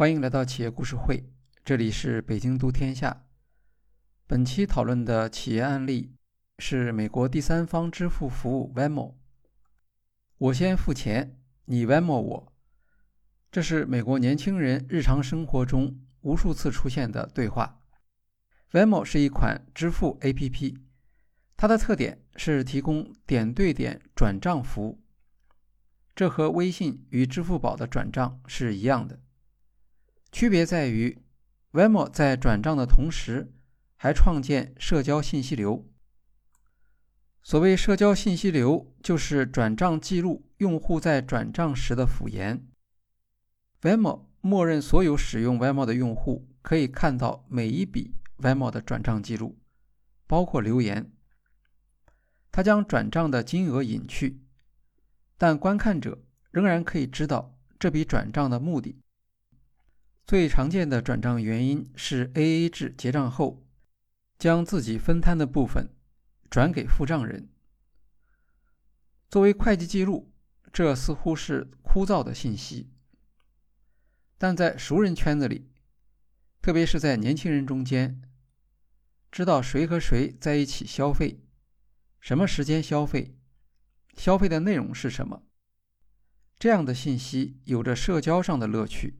欢迎来到企业故事会，这里是北京读天下。本期讨论的企业案例是美国第三方支付服务 v e m o。我先付钱，你 v e m o 我。这是美国年轻人日常生活中无数次出现的对话。v e m o 是一款支付 APP，它的特点是提供点对点转账服务，这和微信与支付宝的转账是一样的。区别在于，Venmo 在转账的同时，还创建社交信息流。所谓社交信息流，就是转账记录用户在转账时的辅言。Venmo 默认所有使用 Venmo 的用户可以看到每一笔 Venmo 的转账记录，包括留言。他将转账的金额隐去，但观看者仍然可以知道这笔转账的目的。最常见的转账原因是 AA 制结账后，将自己分摊的部分转给付账人。作为会计记录，这似乎是枯燥的信息，但在熟人圈子里，特别是在年轻人中间，知道谁和谁在一起消费，什么时间消费，消费的内容是什么，这样的信息有着社交上的乐趣。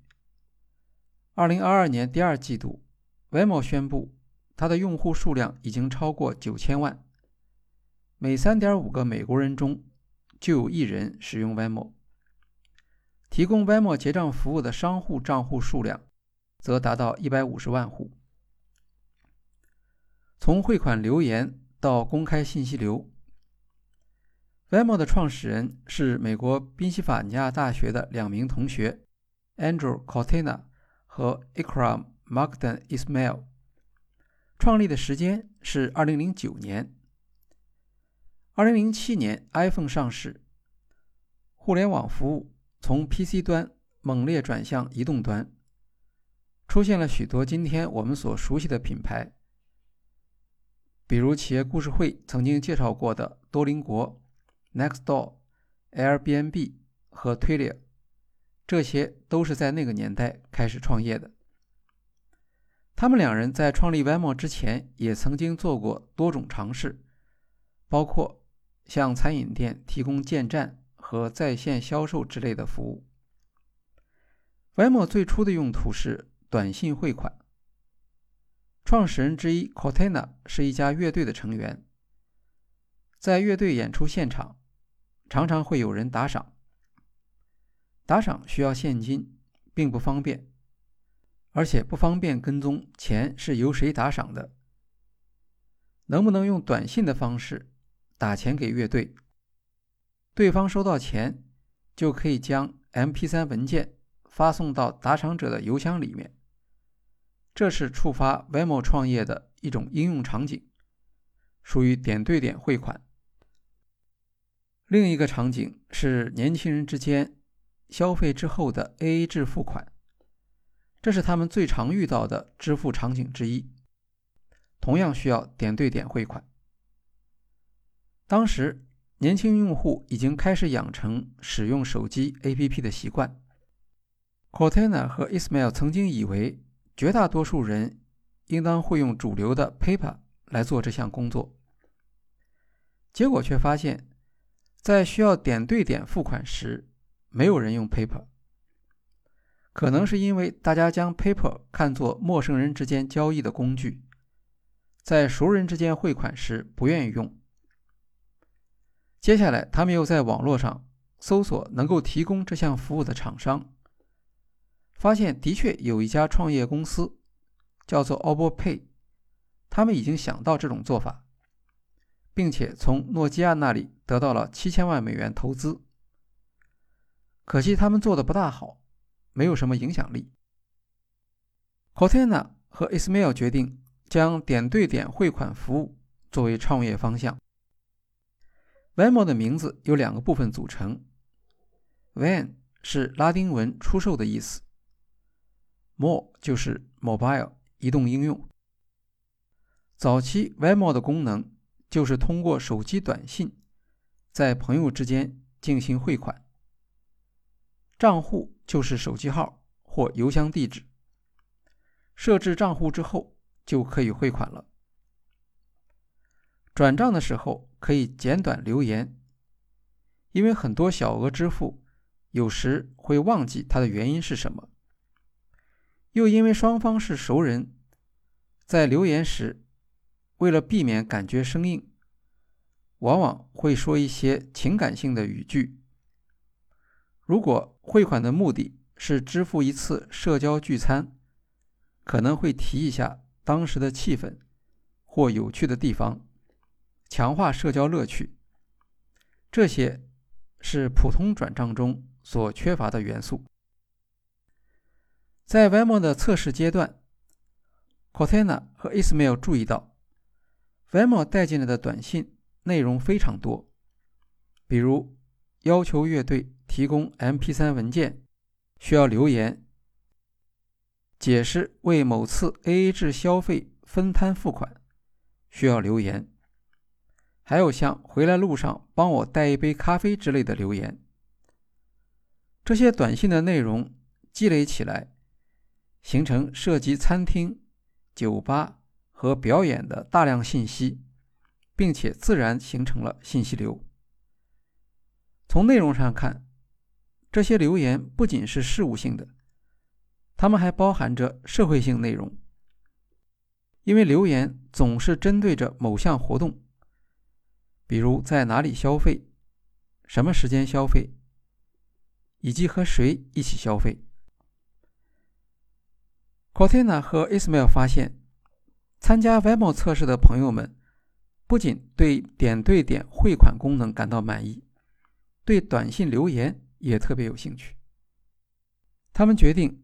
二零二二年第二季度，Venmo 宣布，它的用户数量已经超过九千万，每三点五个美国人中就有一人使用 Venmo。提供 v e m o 结账服务的商户账户数量则达到一百五十万户。从汇款留言到公开信息流 v e m o 的创始人是美国宾夕法尼亚大学的两名同学，Andrew Cortina。和 Ikram Magdan Ismail 创立的时间是二零零九年。二零零七年，iPhone 上市，互联网服务从 PC 端猛烈转向移动端，出现了许多今天我们所熟悉的品牌，比如企业故事会曾经介绍过的多邻国、Nextdoor、Airbnb 和 Twilio。这些都是在那个年代开始创业的。他们两人在创立 Venmo 之前，也曾经做过多种尝试，包括向餐饮店提供建站和在线销售之类的服务。Venmo 最初的用途是短信汇款。创始人之一 Cortina 是一家乐队的成员，在乐队演出现场，常常会有人打赏。打赏需要现金，并不方便，而且不方便跟踪钱是由谁打赏的。能不能用短信的方式打钱给乐队？对方收到钱，就可以将 MP3 文件发送到打赏者的邮箱里面。这是触发 Venmo 创业的一种应用场景，属于点对点汇款。另一个场景是年轻人之间。消费之后的 AA 制付款，这是他们最常遇到的支付场景之一，同样需要点对点汇款。当时，年轻用户已经开始养成使用手机 APP 的习惯。Cortina 和 Ismail 曾经以为绝大多数人应当会用主流的 PayPal 来做这项工作，结果却发现，在需要点对点付款时，没有人用 Paper，可能是因为大家将 Paper 看作陌生人之间交易的工具，在熟人之间汇款时不愿意用。接下来，他们又在网络上搜索能够提供这项服务的厂商，发现的确有一家创业公司叫做 OboPay，他们已经想到这种做法，并且从诺基亚那里得到了七千万美元投资。可惜他们做的不大好，没有什么影响力。Cortana 和 Ismail 决定将点对点汇款服务作为创业方向。Venmo 的名字由两个部分组成，Ven 是拉丁文“出售”的意思，Mo 就是 Mobile 移动应用。早期 Venmo 的功能就是通过手机短信在朋友之间进行汇款。账户就是手机号或邮箱地址。设置账户之后就可以汇款了。转账的时候可以简短留言，因为很多小额支付有时会忘记它的原因是什么，又因为双方是熟人，在留言时为了避免感觉生硬，往往会说一些情感性的语句。如果汇款的目的是支付一次社交聚餐，可能会提一下当时的气氛或有趣的地方。强化社交乐趣，这些是普通转账中所缺乏的元素。在 v e m o 的测试阶段，Cortana 和 Ismail 注意到 v e m o 带进来的短信内容非常多，比如要求乐队提供 MP3 文件，需要留言解释为某次 AA 制消费分摊付款，需要留言。还有像回来路上帮我带一杯咖啡之类的留言，这些短信的内容积累起来，形成涉及餐厅、酒吧和表演的大量信息，并且自然形成了信息流。从内容上看，这些留言不仅是事务性的，它们还包含着社会性内容，因为留言总是针对着某项活动。比如在哪里消费，什么时间消费，以及和谁一起消费。Cortina 和 Ismail 发现，参加 v e m o 测试的朋友们不仅对点对点汇款功能感到满意，对短信留言也特别有兴趣。他们决定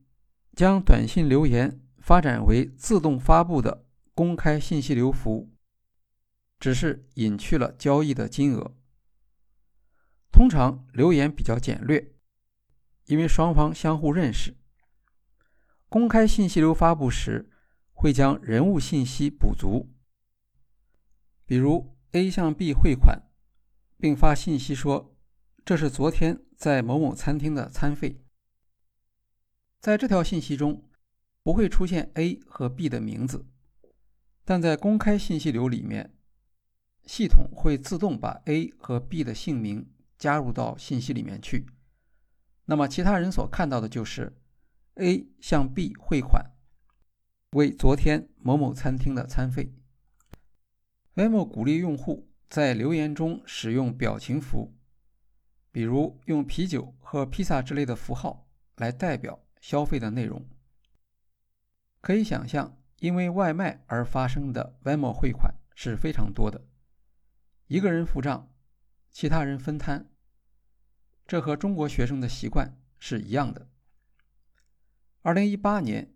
将短信留言发展为自动发布的公开信息流服务。只是隐去了交易的金额。通常留言比较简略，因为双方相互认识。公开信息流发布时，会将人物信息补足，比如 A 向 B 汇款，并发信息说这是昨天在某某餐厅的餐费。在这条信息中，不会出现 A 和 B 的名字，但在公开信息流里面。系统会自动把 A 和 B 的姓名加入到信息里面去，那么其他人所看到的就是 A 向 B 汇款，为昨天某某餐厅的餐费。Venmo 鼓励用户在留言中使用表情符，比如用啤酒和披萨之类的符号来代表消费的内容。可以想象，因为外卖而发生的 Venmo 汇款是非常多的。一个人付账，其他人分摊，这和中国学生的习惯是一样的。二零一八年，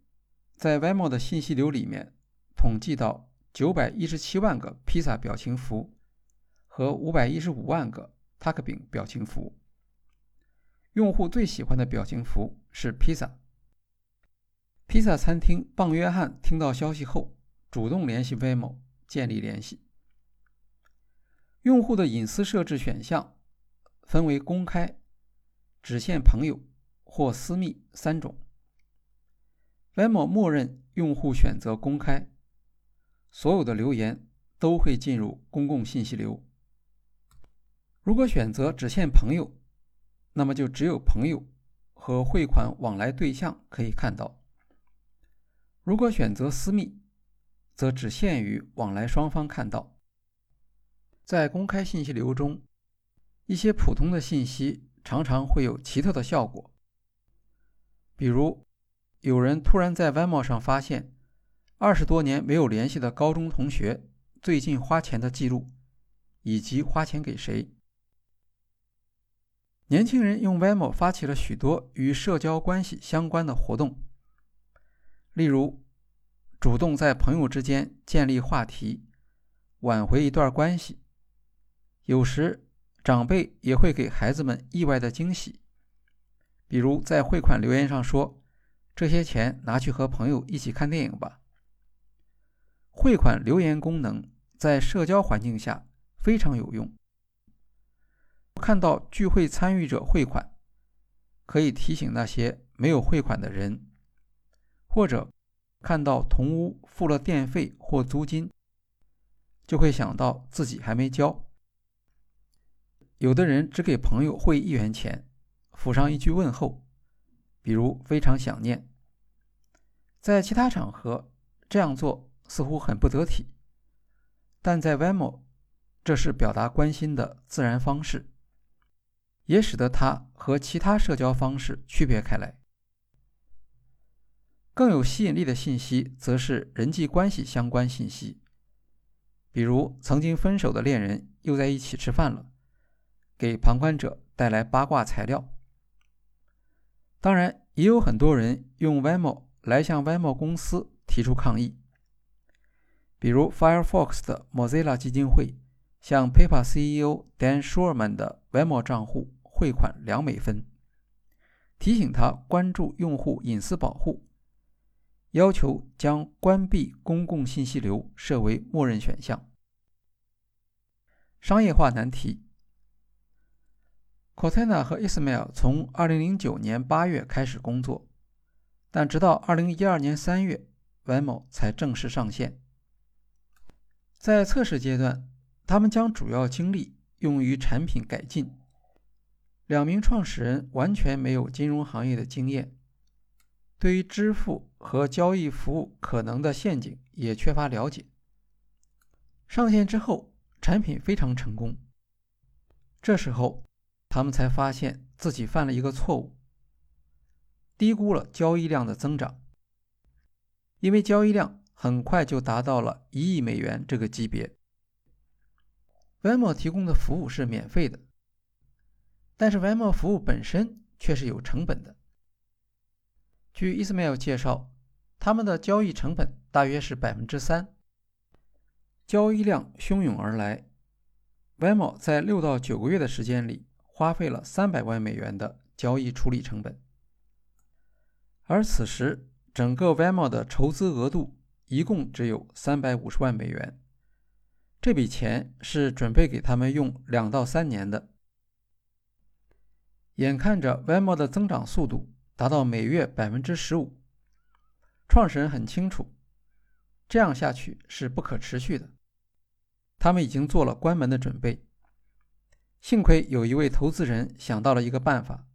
在 Venmo 的信息流里面，统计到九百一十七万个披萨表情符和五百一十五万个 Tuck 饼表情符。用户最喜欢的表情符是披萨。披萨餐厅棒约翰听到消息后，主动联系 Vemo 建立联系。用户的隐私设置选项分为公开、只限朋友或私密三种。Vemo 默认用户选择公开，所有的留言都会进入公共信息流。如果选择只限朋友，那么就只有朋友和汇款往来对象可以看到；如果选择私密，则只限于往来双方看到。在公开信息流中，一些普通的信息常常会有奇特的效果。比如，有人突然在 Venmo 上发现二十多年没有联系的高中同学最近花钱的记录，以及花钱给谁。年轻人用 Venmo 发起了许多与社交关系相关的活动，例如主动在朋友之间建立话题，挽回一段关系。有时，长辈也会给孩子们意外的惊喜，比如在汇款留言上说：“这些钱拿去和朋友一起看电影吧。”汇款留言功能在社交环境下非常有用。看到聚会参与者汇款，可以提醒那些没有汇款的人或者看到同屋付了电费或租金，就会想到自己还没交。有的人只给朋友汇一元钱，附上一句问候，比如“非常想念”。在其他场合这样做似乎很不得体，但在 Venmo，这是表达关心的自然方式，也使得它和其他社交方式区别开来。更有吸引力的信息，则是人际关系相关信息，比如曾经分手的恋人又在一起吃饭了，给旁观者带来八卦材料。当然，也有很多人用 v e m o 来向 v e m o 公司提出抗议，比如 Firefox 的 Mozilla 基金会向 PayPal CEO Dan Schulman 的 v e m o 账户汇款两美分，提醒他关注用户隐私保护。要求将关闭公共信息流设为默认选项。商业化难题：Cortana 和 Ismail 从2009年8月开始工作，但直到2012年3月，Venmo 才正式上线。在测试阶段，他们将主要精力用于产品改进。两名创始人完全没有金融行业的经验。对于支付和交易服务可能的陷阱也缺乏了解。上线之后，产品非常成功。这时候，他们才发现自己犯了一个错误，低估了交易量的增长。因为交易量很快就达到了一亿美元这个级别。Venmo 提供的服务是免费的，但是，Vemo 服务本身却是有成本的。据 Ismail 介绍，他们的交易成本大约是百分之三。交易量汹涌而来，Vemo 在六到九个月的时间里花费了三百万美元的交易处理成本。而此时，整个 Vemo 的筹资额度一共只有三百五十万美元，这笔钱是准备给他们用两到三年的。眼看着 Venmo 的增长速度。达到每月百分之十五，创始人很清楚，这样下去是不可持续的。他们已经做了关门的准备。幸亏有一位投资人想到了一个办法，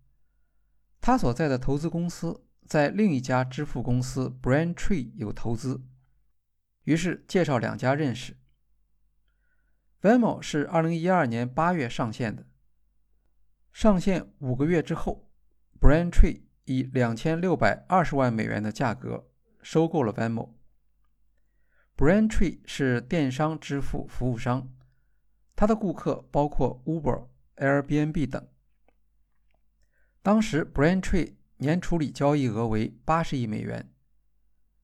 他所在的投资公司在另一家支付公司 Braintree 有投资，于是介绍两家认识。Venmo 是二零一二年八月上线的，上线五个月之后，Braintree。以两千六百二十万美元的价格收购了 Venmo。Braintree 是电商支付服务商，它的顾客包括 Uber、Airbnb 等。当时 Braintree 年处理交易额为八十亿美元，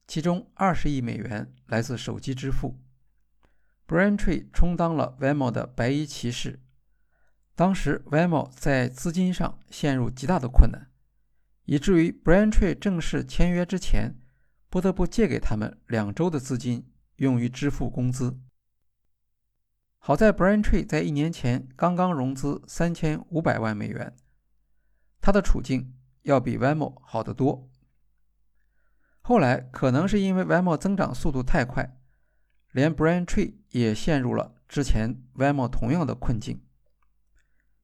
其中二十亿美元来自手机支付。Braintree 充当了 Venmo 的白衣骑士。当时 Venmo 在资金上陷入极大的困难。以至于 Braintree 正式签约之前，不得不借给他们两周的资金用于支付工资。好在 Braintree 在一年前刚刚融资三千五百万美元，他的处境要比 Venmo 好得多。后来可能是因为 Venmo 增长速度太快，连 Braintree 也陷入了之前 Venmo 同样的困境。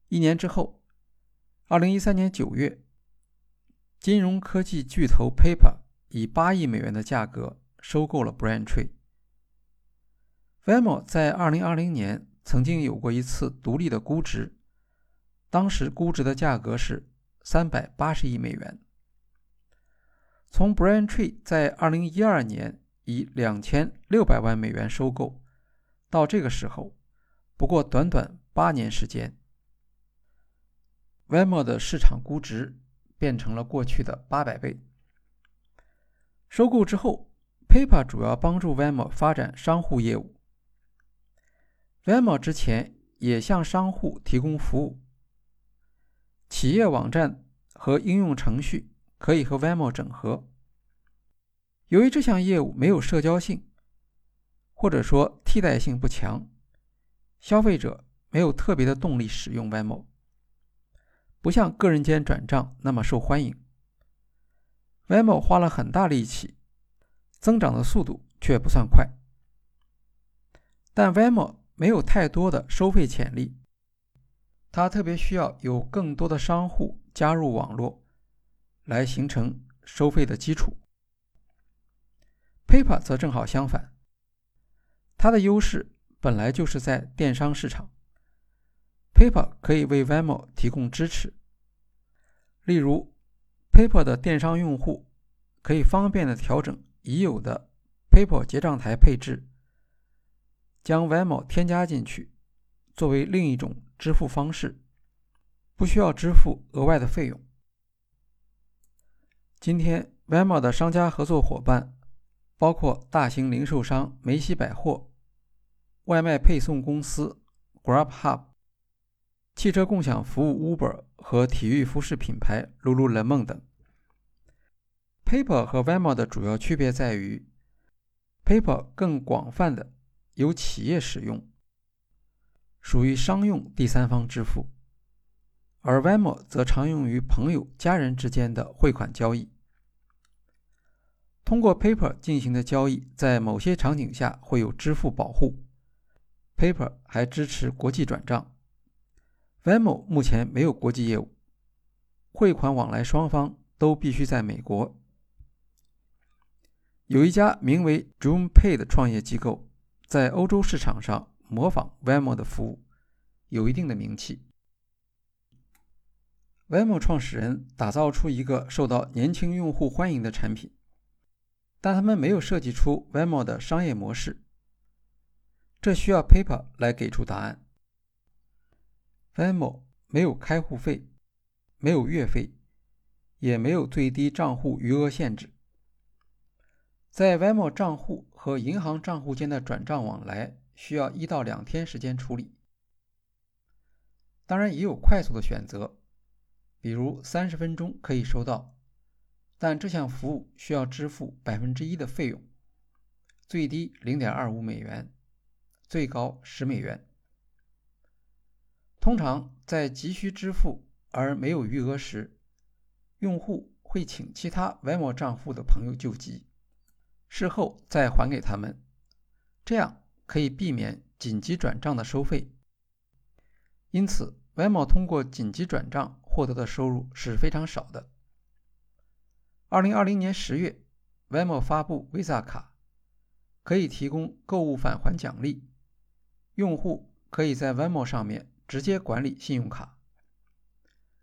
一年之后，二零一三年九月。金融科技巨头 PayPal 以八亿美元的价格收购了 Braintree。v e m o 在2020年曾经有过一次独立的估值，当时估值的价格是380亿美元。从 Braintree 在2012年以2600万美元收购，到这个时候，不过短短八年时间，Venmo 的市场估值。变成了过去的八百倍。收购之后，PayPal 主要帮助 Venmo 发展商户业务。Venmo 之前也向商户提供服务，企业网站和应用程序可以和 Venmo 整合。由于这项业务没有社交性，或者说替代性不强，消费者没有特别的动力使用 Venmo。不像个人间转账那么受欢迎。，Vemo 花了很大力气增长的速度却不算快。但 Vemo 没有太多的收费潜力，它特别需要有更多的商户加入网络，来形成收费的基础。PayPal 则正好相反，它的优势本来就是在电商市场。PayPal 可以为 Venmo 提供支持，例如，PayPal 的电商用户可以方便的调整已有的 PayPal 结账台配置，将 Venmo 添加进去，作为另一种支付方式，不需要支付额外的费用。今天，Venmo 的商家合作伙伴包括大型零售商梅西百货、外卖配送公司 GrabHub。汽车共享服务 Uber 和体育服饰品牌 Lululemon 等。PayPal 和 v e m o 的主要区别在于，PayPal 更广泛的由企业使用，属于商用第三方支付，而 v e m o 则常用于朋友、家人之间的汇款交易。通过 PayPal 进行的交易，在某些场景下会有支付保护。PayPal 还支持国际转账。Venmo 目前没有国际业务，汇款往来双方都必须在美国。有一家名为 JunePay 的创业机构，在欧洲市场上模仿 Venmo 的服务，有一定的名气。Venmo 创始人打造出一个受到年轻用户欢迎的产品，但他们没有设计出 Venmo 的商业模式，这需要 Paper 来给出答案。Venmo 没有开户费，没有月费，也没有最低账户余额限制。在 Venmo 账户和银行账户间的转账往来需要一到两天时间处理。当然也有快速的选择，比如三十分钟可以收到，但这项服务需要支付百分之一的费用，最低零点二五美元，最高十美元。通常在急需支付而没有余额时，用户会请其他 Venmo 账户的朋友救急，事后再还给他们，这样可以避免紧急转账的收费。因此，Venmo 通过紧急转账获得的收入是非常少的。二零二零年十月，Venmo 发布 Visa 卡，可以提供购物返还奖励，用户可以在 Venmo 上面。直接管理信用卡。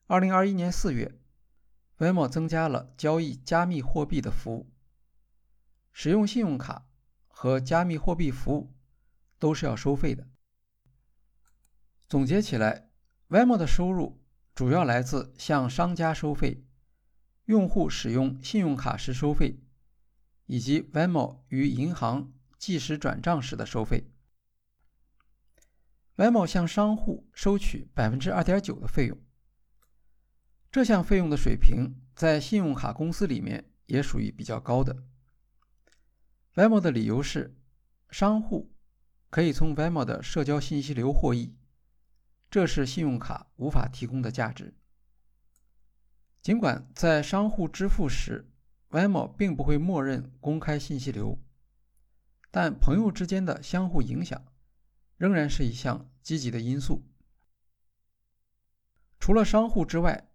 二零二一年四月，Venmo 增加了交易加密货币的服务。使用信用卡和加密货币服务都是要收费的。总结起来，Venmo 的收入主要来自向商家收费、用户使用信用卡时收费，以及 Venmo 与银行即时转账时的收费。Venmo 向商户收取百分之二点九的费用，这项费用的水平在信用卡公司里面也属于比较高的。Venmo 的理由是，商户可以从 Venmo 的社交信息流获益，这是信用卡无法提供的价值。尽管在商户支付时，Venmo 并不会默认公开信息流，但朋友之间的相互影响。仍然是一项积极的因素。除了商户之外，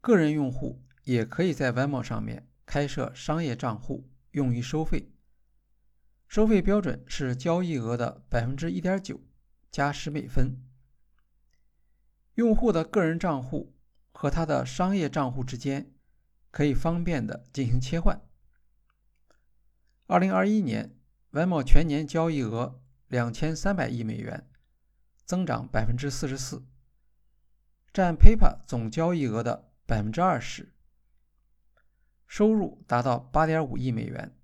个人用户也可以在 Venmo 上面开设商业账户，用于收费。收费标准是交易额的百分之一点九加十美分。用户的个人账户和他的商业账户之间可以方便的进行切换。二零二一年，Venmo 全年交易额。两千三百亿美元，增长百分之四十四，占 PayPal 总交易额的百分之二十，收入达到八点五亿美元。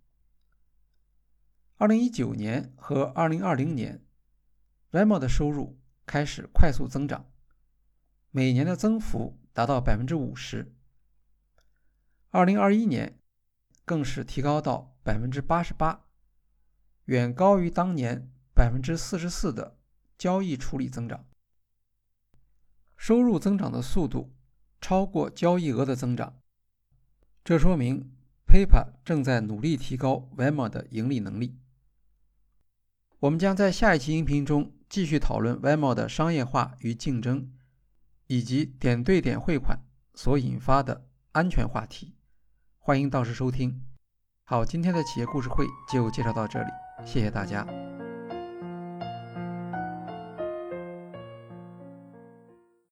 二零一九年和二零二零年，Venmo 的收入开始快速增长，每年的增幅达到百分之五十。二零二一年更是提高到百分之八十八，远高于当年。百分之四十四的交易处理增长，收入增长的速度超过交易额的增长，这说明，PayPal 正在努力提高 Venmo 的盈利能力。我们将在下一期音频中继续讨论 Venmo 的商业化与竞争，以及点对点汇款所引发的安全话题。欢迎到时收听。好，今天的企业故事会就介绍到这里，谢谢大家。